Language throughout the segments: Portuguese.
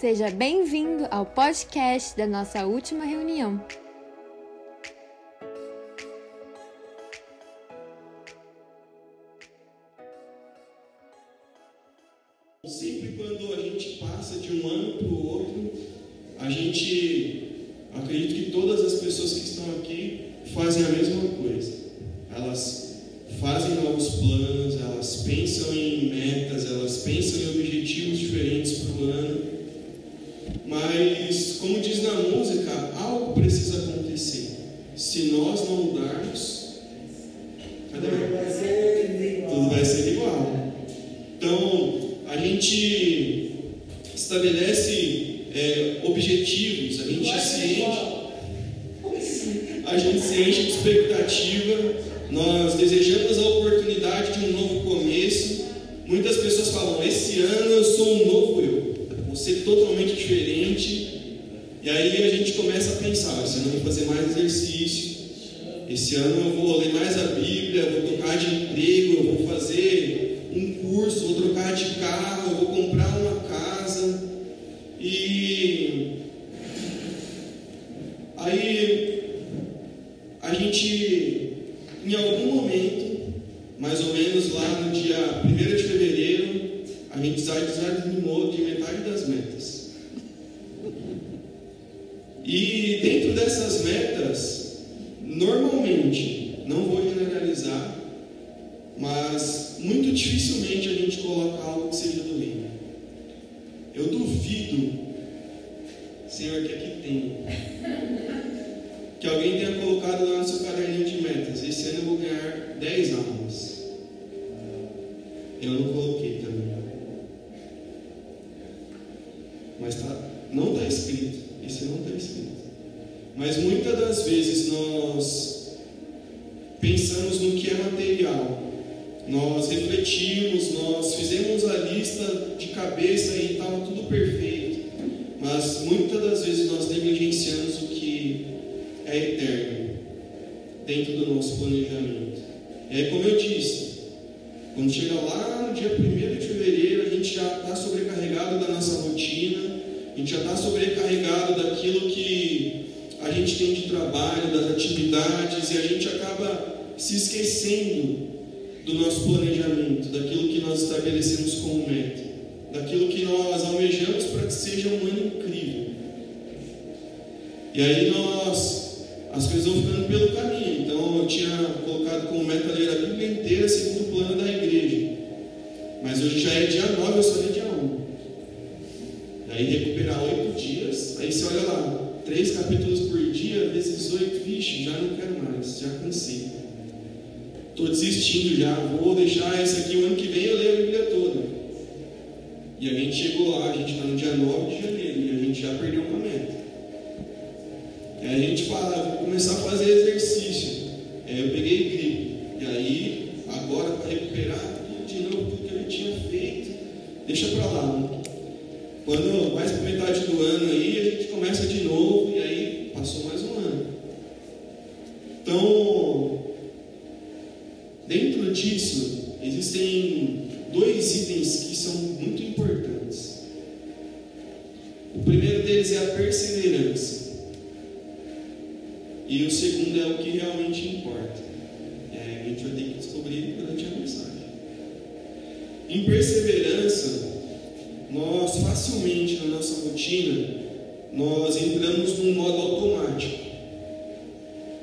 Seja bem-vindo ao podcast da nossa última reunião. Então, a gente estabelece é, objetivos, a gente se enche, a gente se enche de expectativa, nós desejamos a oportunidade de um novo começo. Muitas pessoas falam: esse ano eu sou um novo eu, vou ser totalmente diferente. E aí a gente começa a pensar: esse ano eu vou fazer mais exercício, esse ano eu vou ler mais a Bíblia, eu vou trocar de emprego, eu vou fazer um curso, vou trocar de carro, vou comprar uma casa. E aí a gente, em algum momento, mais ou menos lá no dia 1 de fevereiro, a gente desanimou de metade das metas. E dentro dessas metas, normalmente, não vou generalizar, mas muito dificilmente a gente coloca algo que seja do reino. Eu duvido, Senhor, que aqui tem, que alguém tenha colocado lá no seu caderninho de metas: esse ano eu vou ganhar 10 almas. Eu não coloquei também. Mas tá, não está escrito. Isso não está escrito. Mas muitas das vezes nós pensamos no que é material. Nós refletimos, nós fizemos a lista de cabeça e estava tudo perfeito. Mas muitas das vezes nós negligenciamos o que é eterno dentro do nosso planejamento. É como eu disse, quando chega lá no dia 1 de fevereiro, a gente já está sobrecarregado da nossa rotina, a gente já está sobrecarregado daquilo que a gente tem de trabalho, das atividades, e a gente acaba se esquecendo do nosso planejamento, daquilo que nós estabelecemos como meta, daquilo que nós almejamos para que seja um ano incrível. E aí nós, as coisas vão ficando pelo caminho. Então eu tinha colocado como meta ler a Bíblia inteira segundo o plano da igreja. Mas hoje já é dia 9, eu só li dia 1. E aí recuperar oito dias, aí você olha lá, três capítulos por dia, vezes oito, vixe, já não quero mais, já cansei. Estou desistindo já, vou deixar esse aqui o ano que vem eu leio a Bíblia toda. E a gente chegou lá, a gente está no dia 9 de janeiro e a gente já perdeu uma meta. E aí a gente fala, vou começar a fazer exercício. É, eu peguei gripe. E aí, agora para recuperar de novo tudo que eu tinha feito, deixa para lá. Quando mais para metade do ano aí, a gente começa de novo e aí passou mais um ano. Então, disso, existem dois itens que são muito importantes. O primeiro deles é a perseverança. E o segundo é o que realmente importa. É, a gente vai ter que descobrir durante a mensagem. Em perseverança, nós facilmente na nossa rotina, nós entramos num modo automático.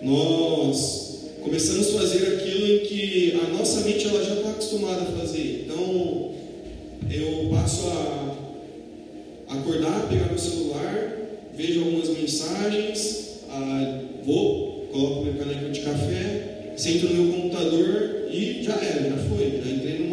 Nós começamos a fazer aquilo em que a nossa mente ela já está acostumada a fazer. Então, eu passo a acordar, pegar meu celular, vejo algumas mensagens, ah, vou, coloco minha caneca de café, sento no meu computador e já era, já foi. Já entrei no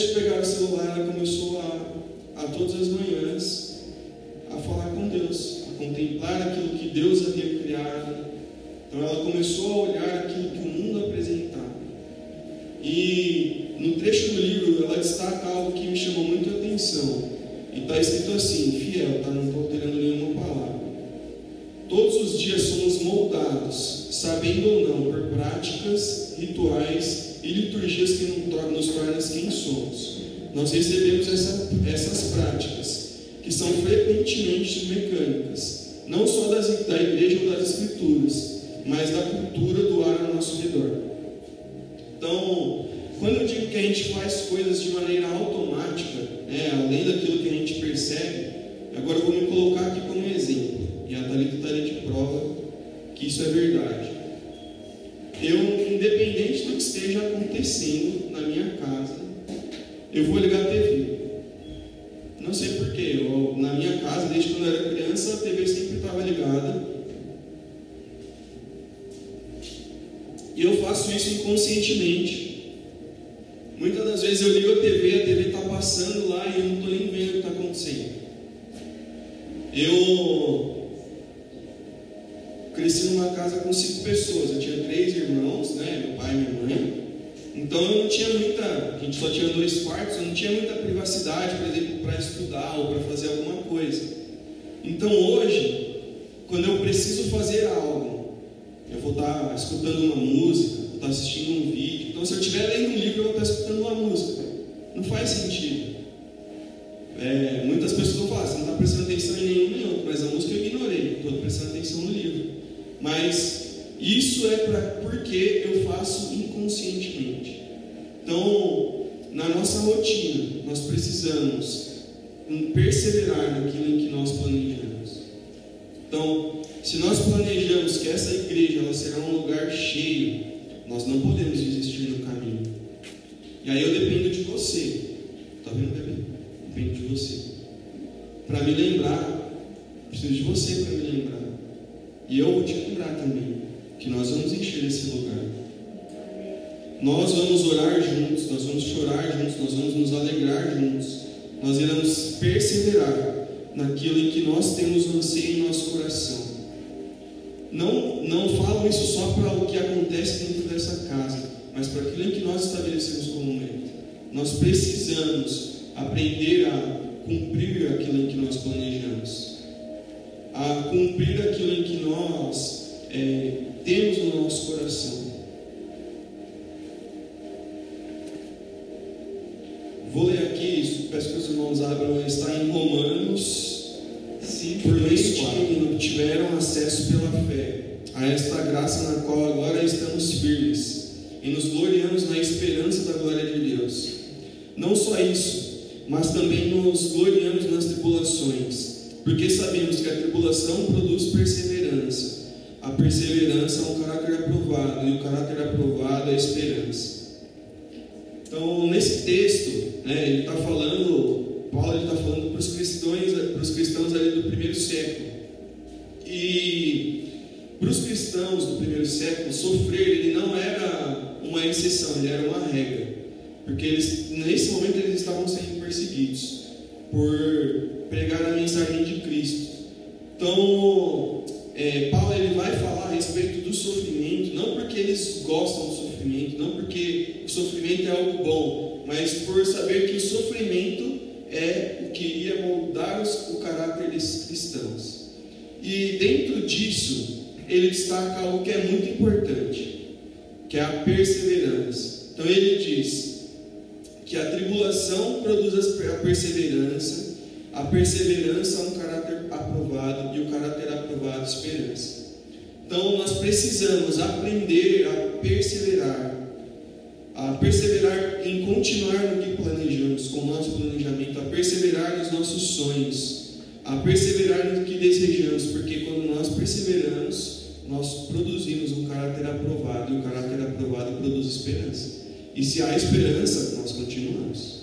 de pegar o celular, ela começou a, a todas as manhãs a falar com Deus, a contemplar aquilo que Deus havia criado. Então ela começou a olhar aquilo que o mundo apresentava. E no trecho do livro ela destaca algo que me chamou muito a atenção. E está escrito assim, fiel, tá? Não estou alterando nenhuma palavra. Todos os dias somos moldados, sabendo ou não, por práticas, rituais e liturgias que nos tornam quem somos. Nós recebemos essa, essas práticas, que são frequentemente mecânicas, não só das, da igreja ou das escrituras, mas da cultura do ar ao nosso redor. Então, quando eu digo que a gente faz coisas de maneira automática, né, além daquilo que a gente percebe, agora eu vou me colocar aqui como exemplo, e a Thalita estaria de prova que isso é verdade. Eu, independente esteja acontecendo na minha casa, eu vou ligar a TV. Não sei porquê, na minha casa, desde quando eu era criança, a TV sempre estava ligada. E eu faço isso inconscientemente. Muitas das vezes eu ligo a TV, a TV está passando lá e eu não estou nem vendo o que está acontecendo. Eu cresci numa casa com cinco pessoas. Eu tinha três irmãos, né? Meu pai e minha mãe. Então eu não tinha muita. A gente só tinha dois quartos, eu não tinha muita privacidade, por exemplo, para estudar ou para fazer alguma coisa. Então hoje, quando eu preciso fazer algo, eu vou estar tá escutando uma música, vou estar tá assistindo um vídeo. Então se eu estiver lendo um livro, eu vou estar tá escutando uma música. Não faz sentido. É, muitas pessoas vão falar, você não está prestando atenção em nenhum nem outro, mas a música eu ignorei, estou prestando atenção no livro. Mas isso é para porque eu faço inconscientemente. Então, na nossa rotina, nós precisamos perseverar naquilo em que nós planejamos. Então, se nós planejamos que essa igreja ela será um lugar cheio, nós não podemos desistir no caminho. E aí eu dependo de você. Está vendo, bebê? Depende de você. Para me lembrar, preciso de você para me lembrar. E eu vou te lembrar também que nós vamos encher esse lugar. Nós vamos orar juntos, nós vamos chorar juntos, nós vamos nos alegrar juntos. Nós iremos perseverar naquilo em que nós temos um anseio em nosso coração. Não, não falo isso só para o que acontece dentro dessa casa, mas para aquilo em que nós estabelecemos como meta. Nós precisamos aprender a cumprir aquilo em que nós planejamos a cumprir aquilo em que nós é, temos no nosso coração. Vou ler aqui, peço que os irmãos abram, está em Romanos 5, por leite que tiveram acesso pela fé a esta graça na qual agora estamos firmes e nos gloriamos na esperança da glória de Deus. Não só isso, mas também nos gloriamos nas tribulações porque sabemos que a tribulação produz perseverança. A perseverança é um caráter aprovado, e o caráter aprovado é a esperança. Então, nesse texto, né, ele está falando, Paulo está falando para os cristãos, para os cristãos ali do primeiro século. E para os cristãos do primeiro século, sofrer ele não era uma exceção, ele era uma regra. Porque eles, nesse momento eles estavam sendo perseguidos por pregar a mensagem de Cristo. Então, é, Paulo ele vai falar a respeito do sofrimento, não porque eles gostam do sofrimento, não porque o sofrimento é algo bom, mas por saber que o sofrimento é o que iria moldar os, o caráter desses cristãos. E dentro disso, ele destaca algo que é muito importante, que é a perseverança. Então ele diz que a tribulação produz a perseverança, a perseverança é um caráter aprovado e o caráter aprovado esperança. Então nós precisamos aprender a perseverar, a perseverar em continuar no que planejamos, com o nosso planejamento, a perseverar nos nossos sonhos, a perseverar no que desejamos, porque quando nós perseveramos, nós produzimos um caráter aprovado e o caráter aprovado produz esperança. E se há esperança, nós continuamos.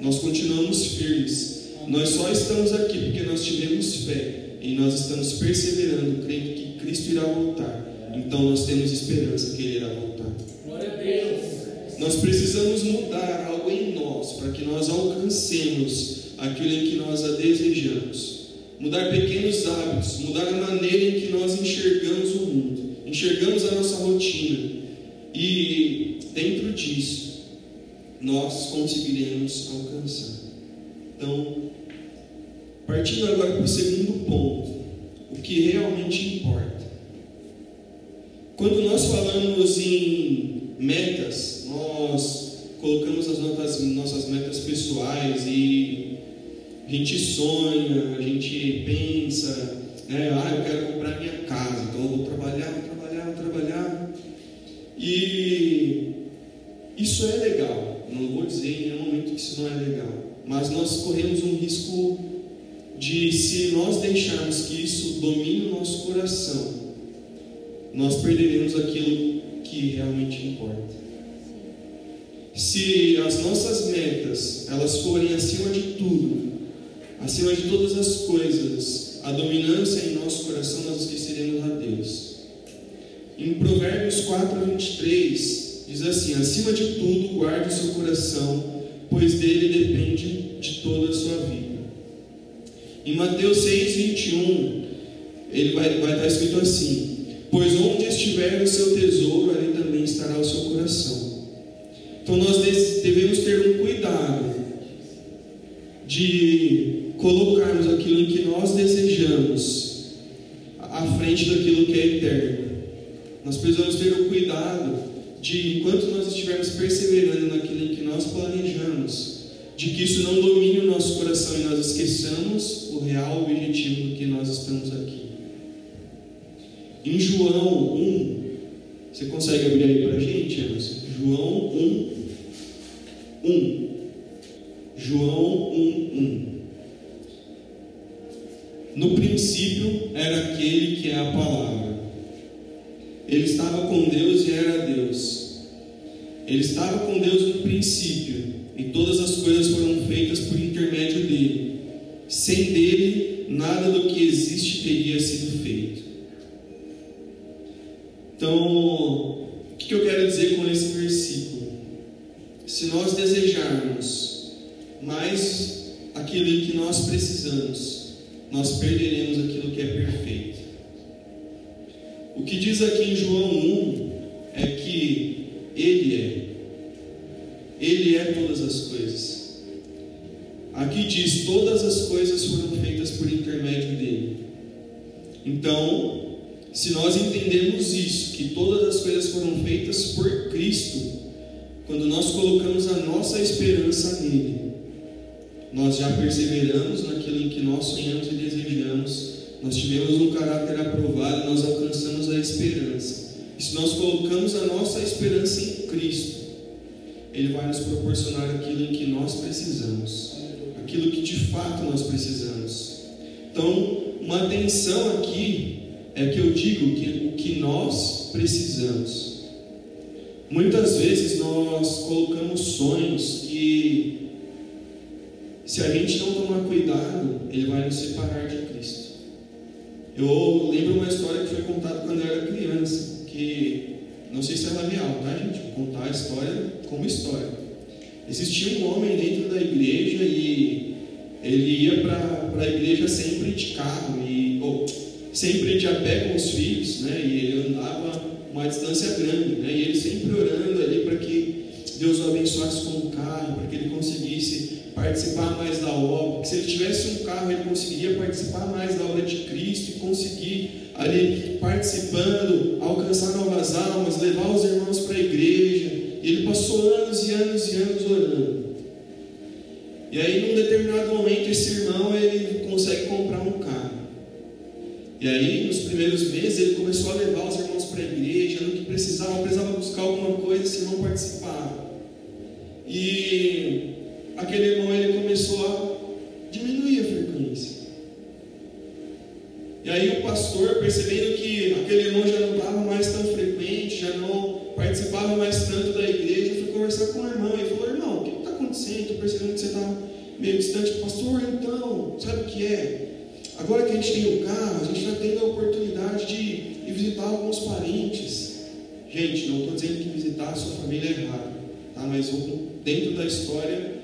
Nós continuamos firmes. Nós só estamos aqui porque nós tivemos fé e nós estamos perseverando, crendo que Cristo irá voltar. Então nós temos esperança que Ele irá voltar. Glória a Deus. Nós precisamos mudar algo em nós para que nós alcancemos aquilo em que nós a desejamos. Mudar pequenos hábitos, mudar a maneira em que nós enxergamos o mundo, enxergamos a nossa rotina. E dentro disso, nós conseguiremos alcançar. Então, partindo agora para o segundo ponto, o que realmente importa. Quando nós falamos em metas, nós colocamos as nossas, nossas metas pessoais e a gente sonha, a gente pensa, né? ah, eu quero comprar minha casa, então eu vou trabalhar, vou trabalhar, vou trabalhar. E isso é legal, não vou dizer em nenhum momento que isso não é legal, mas nós corremos um risco de, se nós deixarmos que isso domine o nosso coração, nós perderemos aquilo que realmente importa. Se as nossas metas elas forem acima de tudo, acima de todas as coisas, a dominância em nosso coração, nós esqueceremos a Deus. Em Provérbios 4, 23, diz assim: Acima de tudo, guarde o seu coração, pois dele depende de toda a sua vida. Em Mateus 6, 21, ele vai, vai estar escrito assim: Pois onde estiver o seu tesouro, ali também estará o seu coração. Então nós devemos ter um cuidado de colocarmos aquilo que nós desejamos à frente daquilo que é eterno. Nós precisamos ter o cuidado de, enquanto nós estivermos perseverando naquilo que nós planejamos, de que isso não domine o nosso coração e nós esqueçamos o real objetivo do que nós estamos aqui. Em João 1, você consegue abrir aí para a gente, Emerson? João 1, 1. João 1, 1. No princípio era aquele que é a palavra. Ele estava com Deus. Ele estava com Deus no princípio, e todas as coisas foram feitas por intermédio dele. Sem dele, nada do que existe teria sido feito. Então, o que eu quero dizer com esse versículo? Se nós desejarmos mais aquilo que nós precisamos, nós perderemos aquilo que é perfeito. O que diz aqui em João 1 é que Ele é. Ele é todas as coisas. Aqui diz: todas as coisas foram feitas por intermédio dele. Então, se nós entendemos isso, que todas as coisas foram feitas por Cristo, quando nós colocamos a nossa esperança nele, nós já perseveramos naquilo em que nós sonhamos e desejamos, nós tivemos um caráter aprovado, nós alcançamos a esperança. Se nós colocamos a nossa esperança em Cristo, Ele vai nos proporcionar aquilo em que nós precisamos, aquilo que de fato nós precisamos. Então, uma atenção aqui é que eu digo que o que nós precisamos. Muitas vezes nós colocamos sonhos que, se a gente não tomar cuidado, ele vai nos separar de Cristo. Eu lembro uma história que foi contada quando eu era criança, que não sei se é real, tá, gente? Vou contar a história como história. Existia um homem dentro da igreja e ele ia para a igreja sempre de carro e oh, sempre de a pé com os filhos, né? E ele andava uma distância grande, né? E ele sempre orando ali para que Deus o abençoasse com o carro, para que ele conseguisse participar mais da obra. Que se ele tivesse um carro, ele conseguiria participar mais da obra de Cristo e conseguir ali participando, alcançar novas almas, levar os irmãos para a igreja. Ele passou anos e anos e anos orando. E aí, num determinado momento, esse irmão ele consegue comprar um carro. E aí, nos primeiros meses, ele começou a levar os irmãos para a igreja, no que precisava, precisava buscar alguma coisa, esse irmão participava. E aquele irmão ele começou a diminuir a frequência. E aí o pastor, percebendo que aquele irmão já não estava mais tão frequente, já não participava mais tanto da igreja, foi conversar com o irmão. Ele falou: Irmão, o que está acontecendo? Estou percebendo que você está meio distante. Pastor, então, sabe o que é? Agora que a gente tem o carro, a gente está tendo a oportunidade de ir visitar alguns parentes. Gente, não estou dizendo que visitar a sua família é errado, tá? mas dentro da história,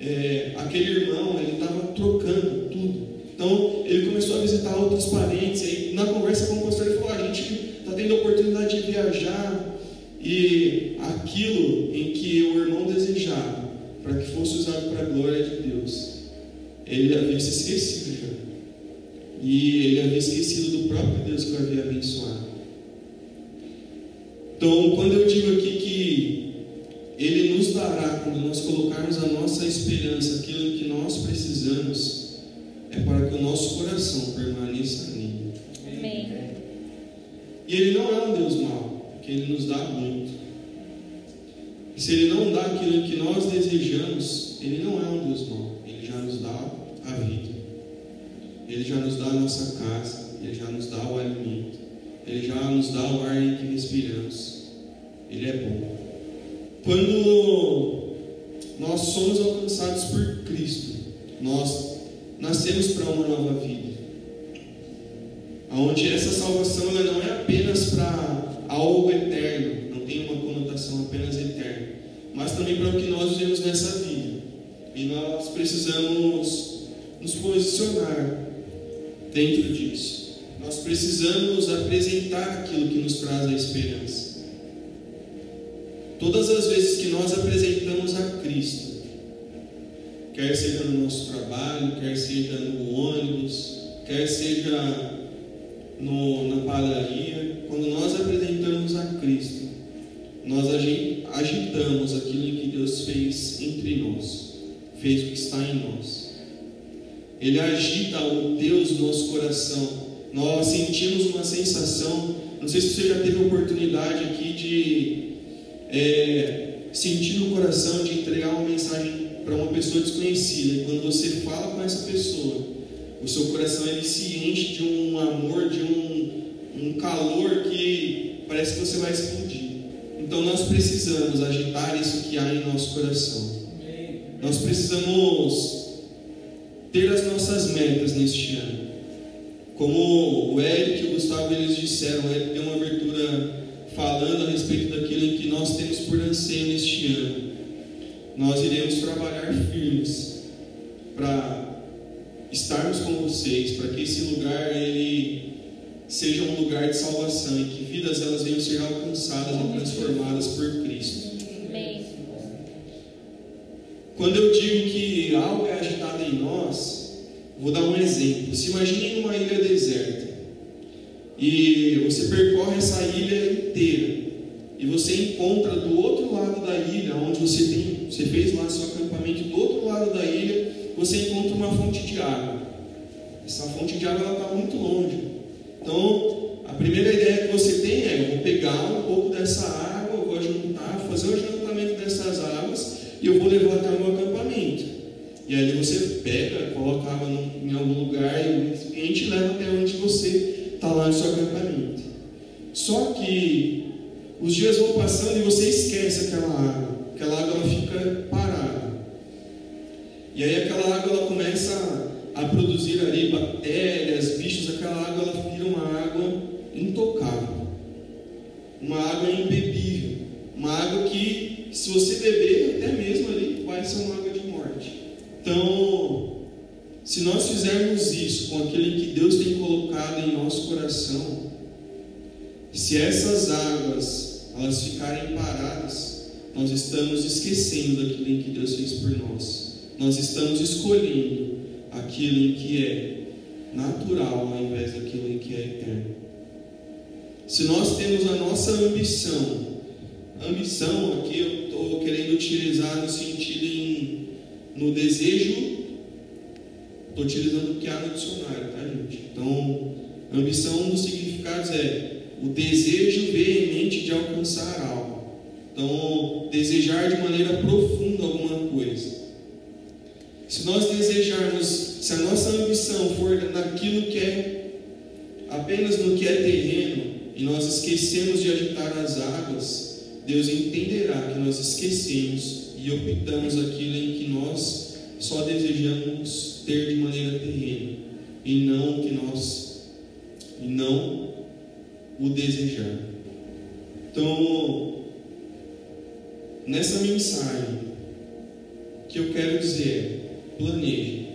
é, aquele irmão ele estava trocando tudo. Então ele começou a visitar outros parentes. E na conversa com o pastor, ele falou: a gente está tendo a oportunidade de viajar e aquilo em que o irmão desejava para que fosse usado para a glória de Deus, ele havia se esquecido já. E ele havia esquecido do próprio Deus que o havia abençoado. Então, quando eu digo aqui dará, quando nós colocarmos a nossa esperança, aquilo que nós precisamos, é para que o nosso coração permaneça nele. Amém. E Ele não é um Deus mau, porque Ele nos dá muito. E se Ele não dá aquilo que nós desejamos, Ele não é um Deus mau. Ele já nos dá a vida. Ele já nos dá a nossa casa, Ele já nos dá o alimento, Ele já nos dá o ar em que respiramos. Ele é bom. Quando nós somos alcançados por Cristo, nós nascemos para uma nova vida. Onde essa salvação ela não é apenas para algo eterno, não tem uma conotação apenas eterna, mas também para o que nós vivemos nessa vida. E nós precisamos nos posicionar dentro disso. Nós precisamos apresentar aquilo que nos traz a esperança. Todas as vezes que nós apresentamos a Cristo, quer seja no nosso trabalho, quer seja no ônibus, quer seja no, na padaria, quando nós apresentamos a Cristo, nós agitamos aquilo que Deus fez entre nós, fez o que está em nós. Ele agita o Deus do nosso coração. Nós sentimos uma sensação. Não sei se você já teve a oportunidade aqui de é, sentir no coração de entregar uma mensagem para uma pessoa desconhecida. E quando você fala com essa pessoa, o seu coração ele se enche de um amor, de um, um calor que parece que você vai explodir. Então nós precisamos agitar isso que há em nosso coração. Nós precisamos ter as nossas metas neste ano. Como o Eric e o Gustavo eles disseram, o Eric tem uma abertura falando a respeito daquilo em que nós temos por anseio neste ano. Nós iremos trabalhar firmes para estarmos com vocês, para que esse lugar ele seja um lugar de salvação e que vidas elas venham ser alcançadas e transformadas por Cristo. Quando eu digo que algo é agitado em nós, vou dar um exemplo. Se imagine uma ilha deserta e você percorre essa ilha inteira e você encontra do outro lado da ilha, onde você tem, você fez lá seu acampamento, do outro lado da ilha você encontra uma fonte de água. Essa fonte de água está muito longe. Então, a primeira ideia que você tem é: eu vou pegar um pouco dessa água, vou juntar, fazer o juntamento dessas águas e eu vou levar até o meu acampamento. E aí você pega, coloca água em algum lugar e o recipiente leva até onde você está lá no seu acampamento. Só que os dias vão passando e você esquece aquela água. Aquela água ela fica parada. E aí aquela água ela começa a produzir ali bactérias, bichos, aquela água ela vira uma água intocável. Uma água imbebível. Uma água que se você beber, até mesmo ali, vai ser uma água de morte. Então, se nós fizermos isso com aquilo que Deus tem colocado em nosso coração, se essas águas elas ficarem paradas, nós estamos esquecendo daquilo em que Deus fez por nós. Nós estamos escolhendo aquilo em que é natural ao invés daquilo em que é eterno. Se nós temos a nossa ambição ambição aqui eu estou querendo utilizar no sentido em, no desejo, estou utilizando o que há no dicionário, tá gente? Então, ambição um dos significados é o desejo veemente de alcançar algo. Então, desejar de maneira profunda alguma coisa. Se nós desejarmos, se a nossa ambição for naquilo que é apenas no que é terreno, e nós esquecemos de agitar as águas, Deus entenderá que nós esquecemos e optamos aquilo em que nós só desejamos ter de maneira terrena e não que nós e não o desejar. Então, nessa mensagem que eu quero dizer, planeje,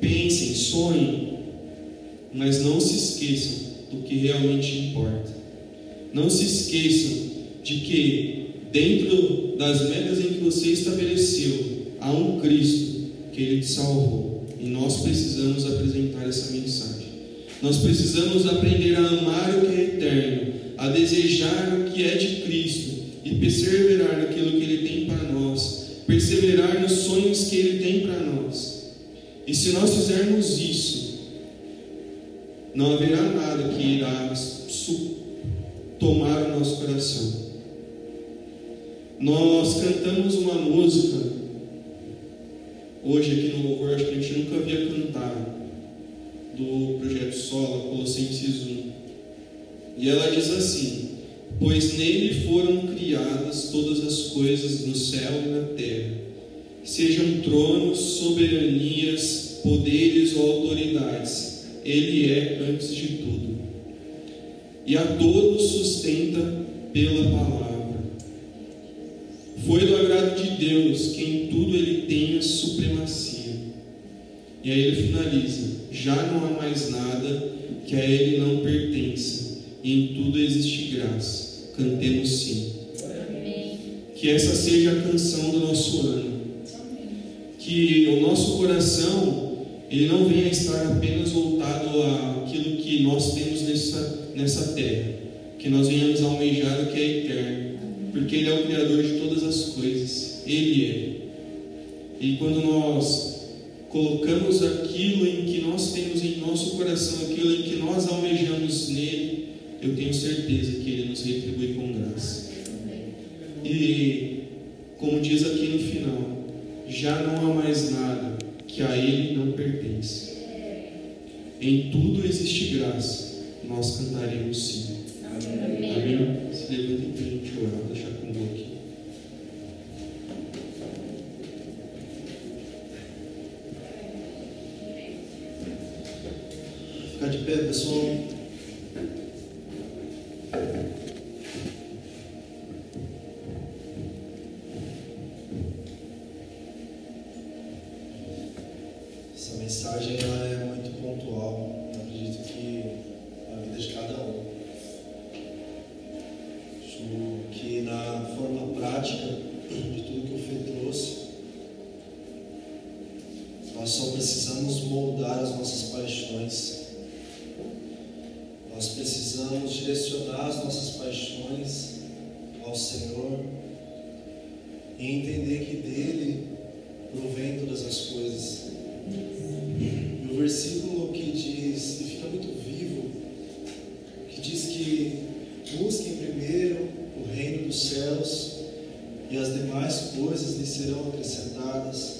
pensem, sonhem, mas não se esqueçam do que realmente importa. Não se esqueçam de que dentro das metas em que você estabeleceu há um Cristo que ele te salvou e nós precisamos apresentar essa mensagem. Nós precisamos aprender a amar o que é eterno, a desejar o que é de Cristo e perseverar naquilo que Ele tem para nós, perseverar nos sonhos que Ele tem para nós. E se nós fizermos isso, não haverá nada que irá tomar o nosso coração. Nós cantamos uma música hoje aqui no louvor, acho que a gente nunca havia cantado, do projeto Sola, Colossenses 1. E ela diz assim: Pois nele foram criadas todas as coisas no céu e na terra, sejam tronos, soberanias, poderes ou autoridades, ele é antes de tudo. E a todos sustenta pela palavra. Foi do agrado de Deus que em tudo ele tenha supremacia. E aí ele finaliza: já não há mais nada que a ele não pertença, e em tudo existe graça. Cantemos sim. Que essa seja a canção do nosso ano. Que o nosso coração ele não venha estar apenas voltado àquilo que nós temos nessa, nessa terra, que nós venhamos almejar o que é eterno, porque Ele é o Criador de todas as coisas, Ele é. E quando nós colocamos aquilo em que nós temos em nosso coração, aquilo em que nós almejamos nele, eu tenho certeza que Ele nos retribui com graça. E, como diz aqui no final, já não há mais nada que a Ele não pertence. Em tudo existe graça, nós cantaremos sim. Amém? Amém? Se levantem para a gente orar, vou deixar com o aqui. Ficar de pé, pessoal. precisamos moldar as nossas paixões, nós precisamos direcionar as nossas paixões ao Senhor e entender que dele provém todas as coisas. E o versículo que diz, e fica muito vivo, que diz que busquem primeiro o reino dos céus e as demais coisas lhe serão acrescentadas.